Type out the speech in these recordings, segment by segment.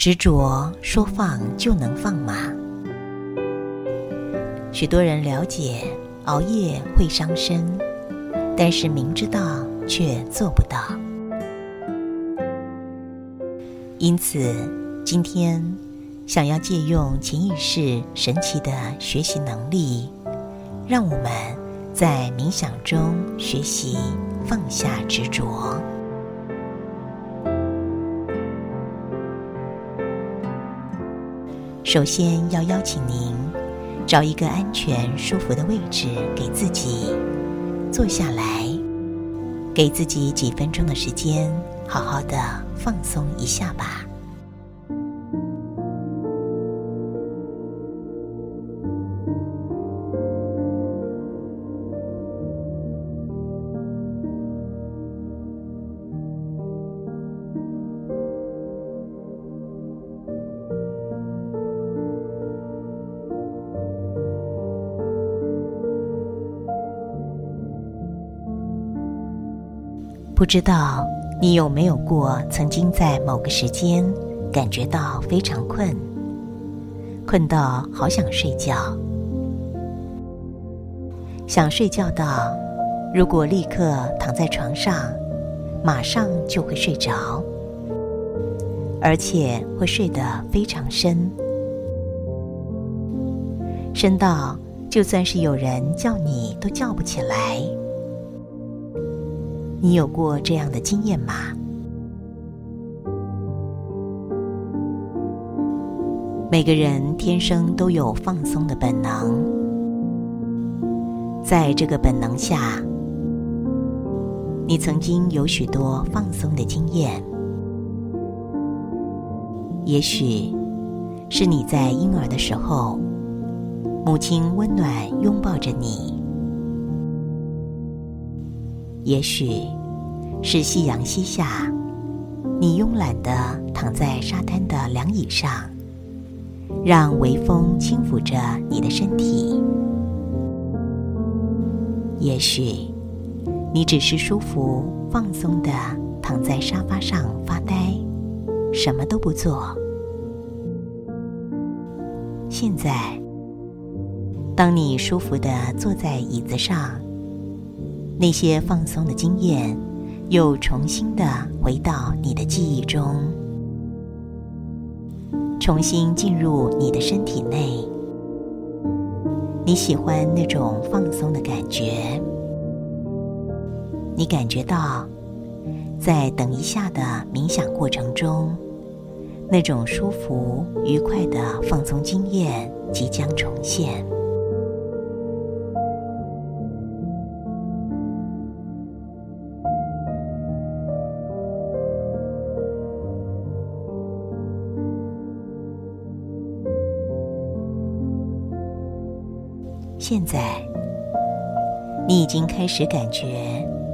执着说放就能放吗？许多人了解熬夜会伤身，但是明知道却做不到。因此，今天想要借用潜意识神奇的学习能力，让我们在冥想中学习放下执着。首先要邀请您找一个安全、舒服的位置给自己坐下来，给自己几分钟的时间，好好的放松一下吧。不知道你有没有过曾经在某个时间感觉到非常困，困到好想睡觉，想睡觉到如果立刻躺在床上，马上就会睡着，而且会睡得非常深，深到就算是有人叫你都叫不起来。你有过这样的经验吗？每个人天生都有放松的本能，在这个本能下，你曾经有许多放松的经验。也许是你在婴儿的时候，母亲温暖拥抱着你。也许是夕阳西下，你慵懒的躺在沙滩的凉椅上，让微风轻抚着你的身体。也许你只是舒服放松的躺在沙发上发呆，什么都不做。现在，当你舒服的坐在椅子上。那些放松的经验，又重新的回到你的记忆中，重新进入你的身体内。你喜欢那种放松的感觉，你感觉到，在等一下的冥想过程中，那种舒服愉快的放松经验即将重现。现在，你已经开始感觉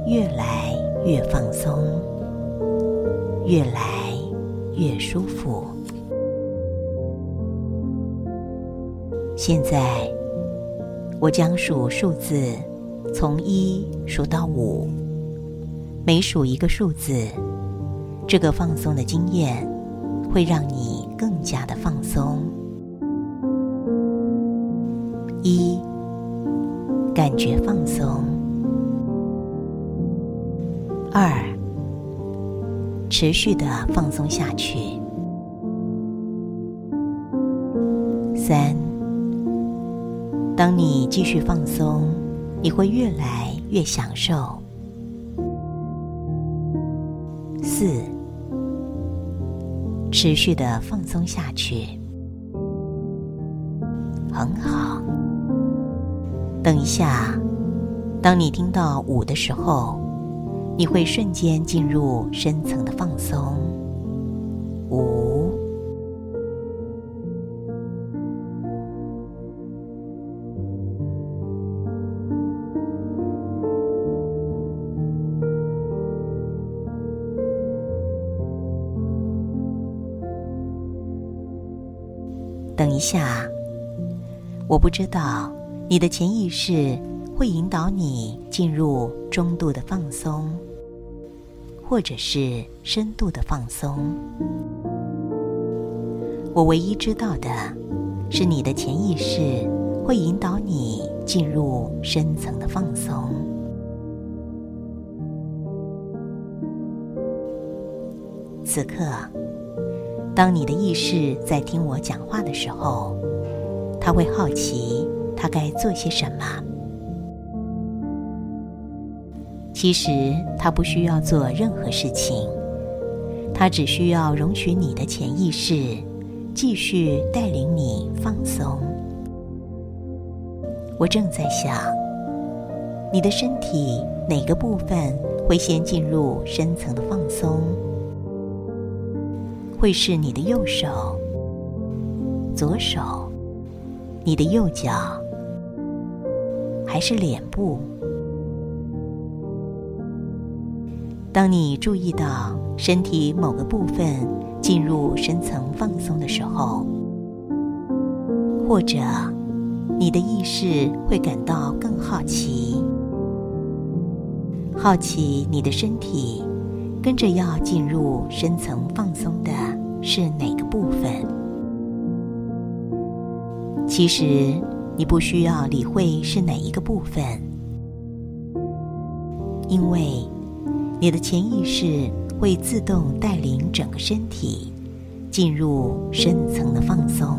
越来越放松，越来越舒服。现在，我将数数字，从一数到五，每数一个数字，这个放松的经验会让你更加的放松。一。觉放松。二，持续的放松下去。三，当你继续放松，你会越来越享受。四，持续的放松下去。很好。等一下，当你听到五的时候，你会瞬间进入深层的放松。五。等一下，我不知道。你的潜意识会引导你进入中度的放松，或者是深度的放松。我唯一知道的，是你的潜意识会引导你进入深层的放松。此刻，当你的意识在听我讲话的时候，他会好奇他该做些什么。其实他不需要做任何事情，他只需要容许你的潜意识继续带领你放松。我正在想，你的身体哪个部分会先进入深层的放松？会是你的右手、左手、你的右脚，还是脸部？当你注意到身体某个部分进入深层放松的时候，或者你的意识会感到更好奇，好奇你的身体跟着要进入深层放松的是哪个部分？其实你不需要理会是哪一个部分，因为。你的潜意识会自动带领整个身体进入深层的放松。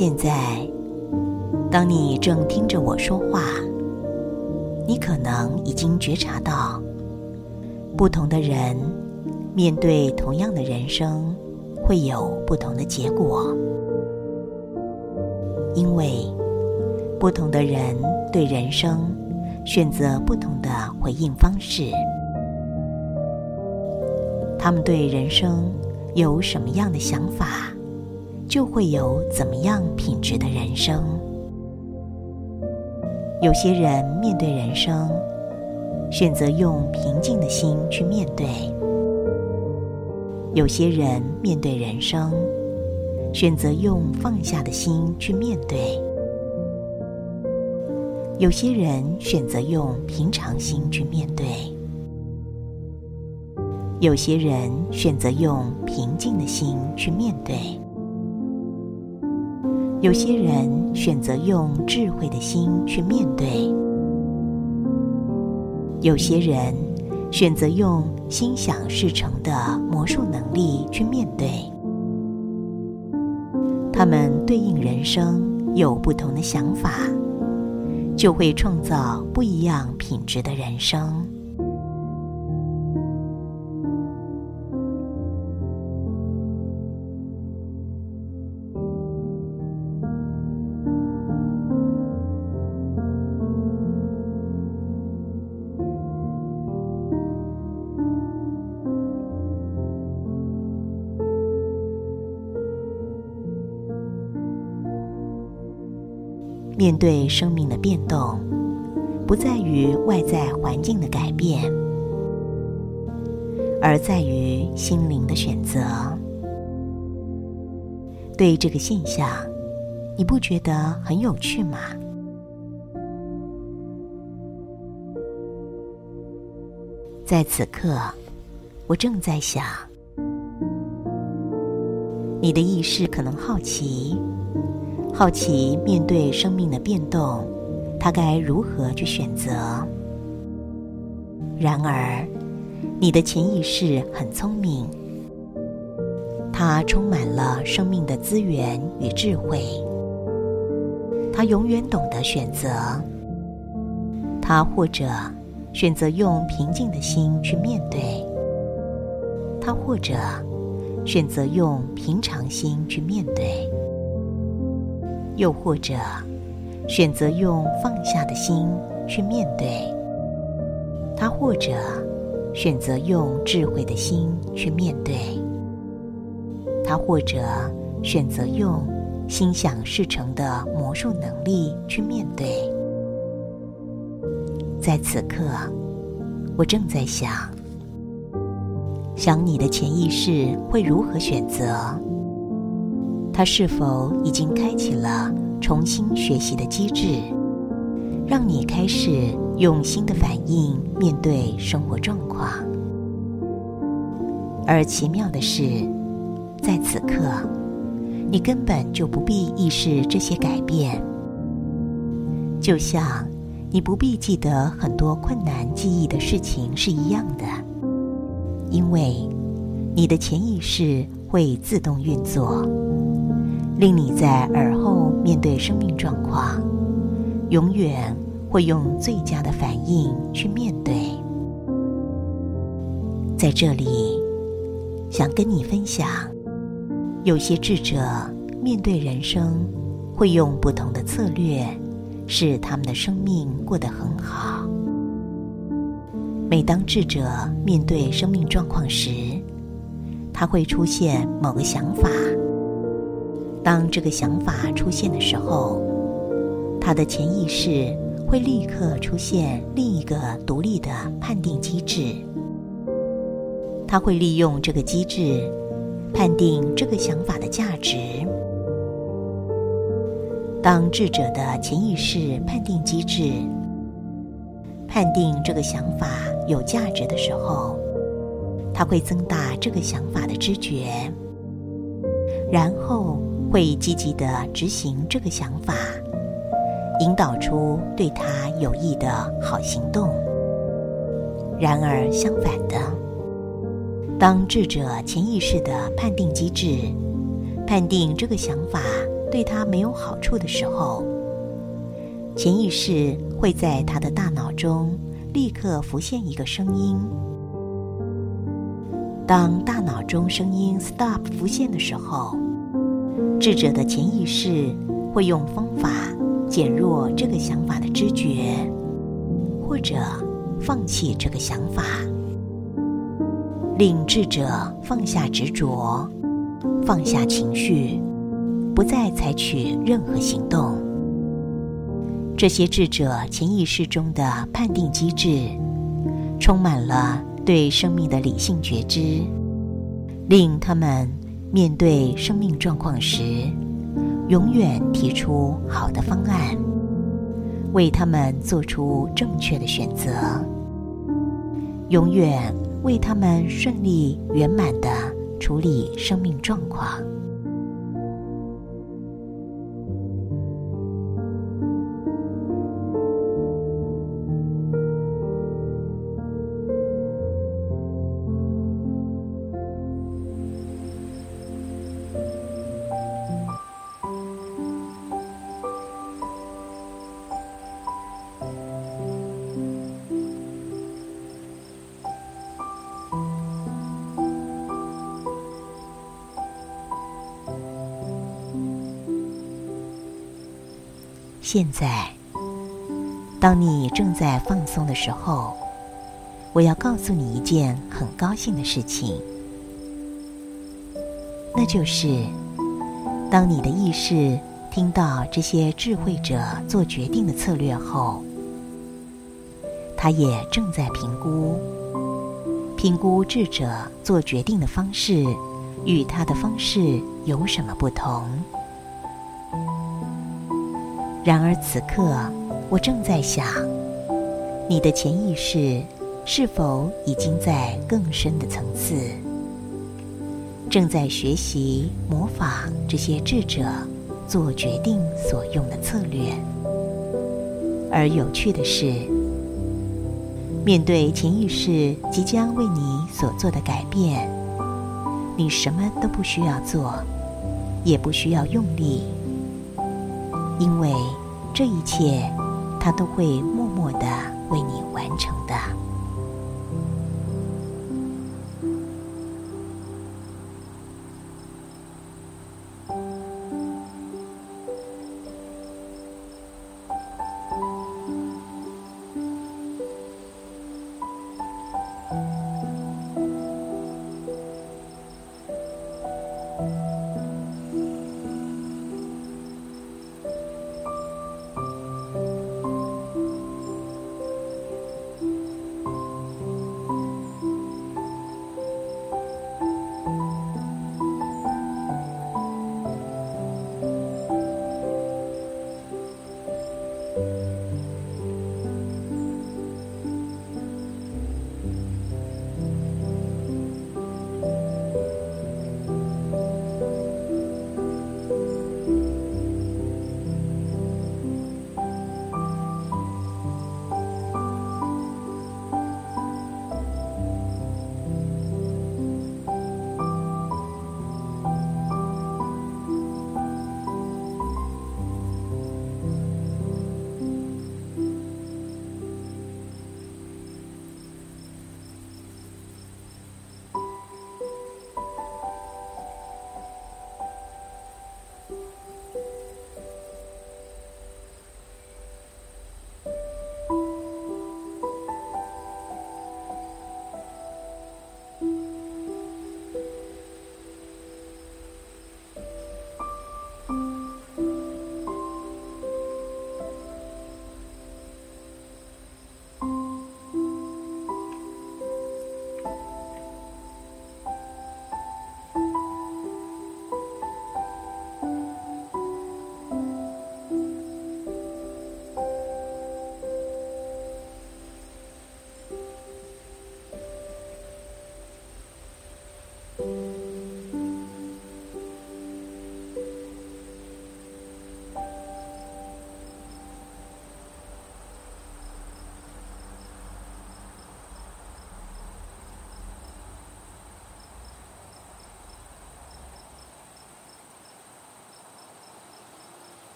现在，当你正听着我说话，你可能已经觉察到，不同的人面对同样的人生，会有不同的结果，因为不同的人对人生选择不同的回应方式，他们对人生有什么样的想法？就会有怎么样品质的人生。有些人面对人生，选择用平静的心去面对；有些人面对人生，选择用放下的心去面对；有些人选择用平常心去面对；有些人选择用平静的心去面对。有些人选择用智慧的心去面对，有些人选择用心想事成的魔术能力去面对。他们对应人生有不同的想法，就会创造不一样品质的人生。面对生命的变动，不在于外在环境的改变，而在于心灵的选择。对这个现象，你不觉得很有趣吗？在此刻，我正在想，你的意识可能好奇。好奇面对生命的变动，他该如何去选择？然而，你的潜意识很聪明，它充满了生命的资源与智慧，它永远懂得选择。他或者选择用平静的心去面对，他或者选择用平常心去面对。又或者，选择用放下的心去面对；他或者选择用智慧的心去面对；他或者选择用心想事成的魔术能力去面对。在此刻，我正在想，想你的潜意识会如何选择？它是否已经开启了重新学习的机制，让你开始用新的反应面对生活状况？而奇妙的是，在此刻，你根本就不必意识这些改变，就像你不必记得很多困难记忆的事情是一样的，因为你的潜意识会自动运作。令你在耳后面对生命状况，永远会用最佳的反应去面对。在这里，想跟你分享，有些智者面对人生会用不同的策略，使他们的生命过得很好。每当智者面对生命状况时，他会出现某个想法。当这个想法出现的时候，他的潜意识会立刻出现另一个独立的判定机制。他会利用这个机制判定这个想法的价值。当智者的潜意识判定机制判定这个想法有价值的时候，他会增大这个想法的知觉，然后。会积极的执行这个想法，引导出对他有益的好行动。然而，相反的，当智者潜意识的判定机制判定这个想法对他没有好处的时候，潜意识会在他的大脑中立刻浮现一个声音。当大脑中声音 “stop” 浮现的时候，智者的潜意识会用方法减弱这个想法的知觉，或者放弃这个想法，令智者放下执着，放下情绪，不再采取任何行动。这些智者潜意识中的判定机制，充满了对生命的理性觉知，令他们。面对生命状况时，永远提出好的方案，为他们做出正确的选择，永远为他们顺利圆满的处理生命状况。现在，当你正在放松的时候，我要告诉你一件很高兴的事情，那就是，当你的意识听到这些智慧者做决定的策略后，他也正在评估，评估智者做决定的方式与他的方式有什么不同。然而此刻，我正在想，你的潜意识是否已经在更深的层次，正在学习模仿这些智者做决定所用的策略？而有趣的是，面对潜意识即将为你所做的改变，你什么都不需要做，也不需要用力。因为这一切，他都会默默的为你完成的。